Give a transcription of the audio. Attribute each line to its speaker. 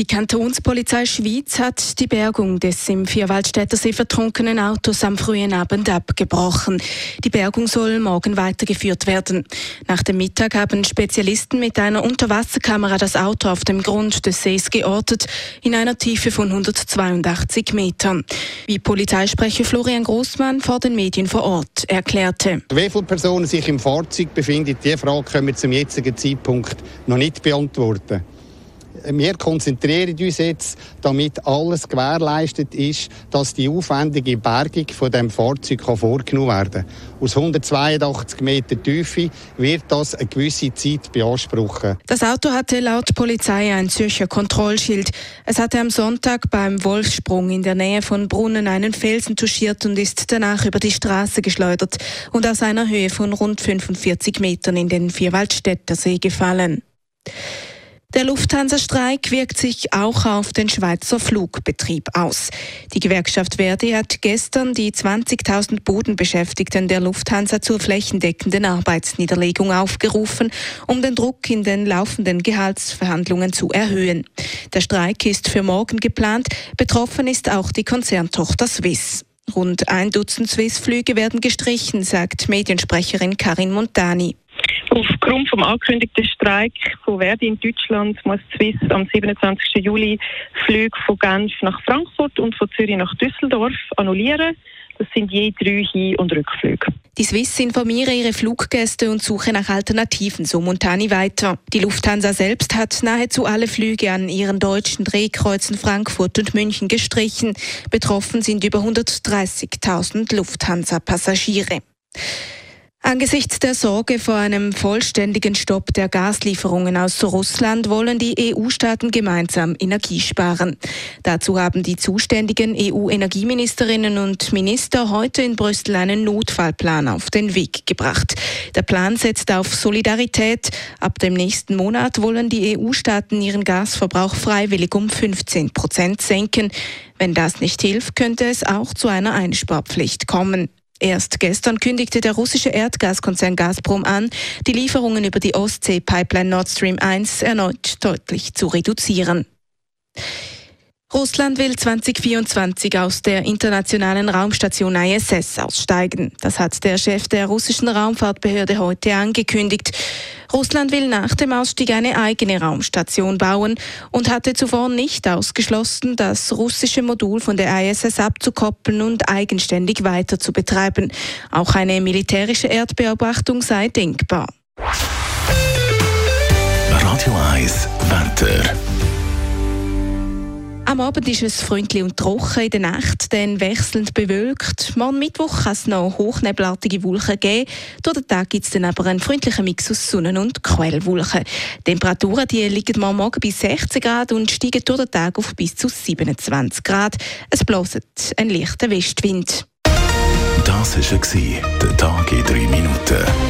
Speaker 1: Die Kantonspolizei Schweiz hat die Bergung des im Vierwaldstätter See vertrunkenen Autos am frühen Abend abgebrochen. Die Bergung soll morgen weitergeführt werden. Nach dem Mittag haben Spezialisten mit einer Unterwasserkamera das Auto auf dem Grund des Sees geortet, in einer Tiefe von 182 Metern. Wie Polizeisprecher Florian Großmann vor den Medien vor Ort erklärte.
Speaker 2: Wie viele Personen sich im Fahrzeug befinden, diese Frage können wir zum jetzigen Zeitpunkt noch nicht beantworten wir konzentrieren uns jetzt, damit alles gewährleistet ist, dass die aufwendige Bergung von dem Fahrzeug vorgenommen werden kann. Aus 182 Meter Tiefe wird das eine gewisse Zeit beanspruchen.
Speaker 1: Das Auto hatte laut Polizei ein Zürcher Kontrollschild. Es hatte am Sonntag beim Wolfsprung in der Nähe von Brunnen einen Felsen touchiert und ist danach über die Straße geschleudert und aus einer Höhe von rund 45 Metern in den Vierwaldstätter See gefallen. Der Lufthansa-Streik wirkt sich auch auf den Schweizer Flugbetrieb aus. Die Gewerkschaft Verdi hat gestern die 20.000 Bodenbeschäftigten der Lufthansa zur flächendeckenden Arbeitsniederlegung aufgerufen, um den Druck in den laufenden Gehaltsverhandlungen zu erhöhen. Der Streik ist für morgen geplant. Betroffen ist auch die Konzerntochter Swiss. Rund ein Dutzend Swiss-Flüge werden gestrichen, sagt Mediensprecherin Karin Montani.
Speaker 3: Aufgrund vom angekündigten Streik von Verdi in Deutschland muss Swiss am 27. Juli Flüge von Genf nach Frankfurt und von Zürich nach Düsseldorf annullieren. Das sind je drei Hin- und Rückflüge.
Speaker 1: Die Swiss informieren ihre Fluggäste und suchen nach Alternativen, so Montani weiter. Die Lufthansa selbst hat nahezu alle Flüge an ihren deutschen Drehkreuzen Frankfurt und München gestrichen. Betroffen sind über 130.000 Lufthansa-Passagiere. Angesichts der Sorge vor einem vollständigen Stopp der Gaslieferungen aus Russland wollen die EU-Staaten gemeinsam Energie sparen. Dazu haben die zuständigen EU-Energieministerinnen und Minister heute in Brüssel einen Notfallplan auf den Weg gebracht. Der Plan setzt auf Solidarität. Ab dem nächsten Monat wollen die EU-Staaten ihren Gasverbrauch freiwillig um 15 Prozent senken. Wenn das nicht hilft, könnte es auch zu einer Einsparpflicht kommen. Erst gestern kündigte der russische Erdgaskonzern Gazprom an, die Lieferungen über die Ostsee-Pipeline Nord Stream 1 erneut deutlich zu reduzieren. Russland will 2024 aus der internationalen Raumstation ISS aussteigen. Das hat der Chef der russischen Raumfahrtbehörde heute angekündigt. Russland will nach dem Ausstieg eine eigene Raumstation bauen und hatte zuvor nicht ausgeschlossen, das russische Modul von der ISS abzukoppeln und eigenständig weiter zu betreiben. Auch eine militärische Erdbeobachtung sei denkbar.
Speaker 4: Radio 1 Wetter.
Speaker 1: Am Abend ist es freundlich und trocken, in der Nacht dann wechselnd bewölkt. Morgen Mittwoch kann es noch hochnebelartige Wolken geben. Durch den Tag gibt es dann aber einen freundlichen Mix aus Sonnen- und Quellwolken. Die Temperaturen die liegen morgen bei 16 Grad und steigen durch den Tag auf bis zu 27 Grad. Es bläst ein leichter Westwind.
Speaker 4: Das war der Tag in 3 Minuten.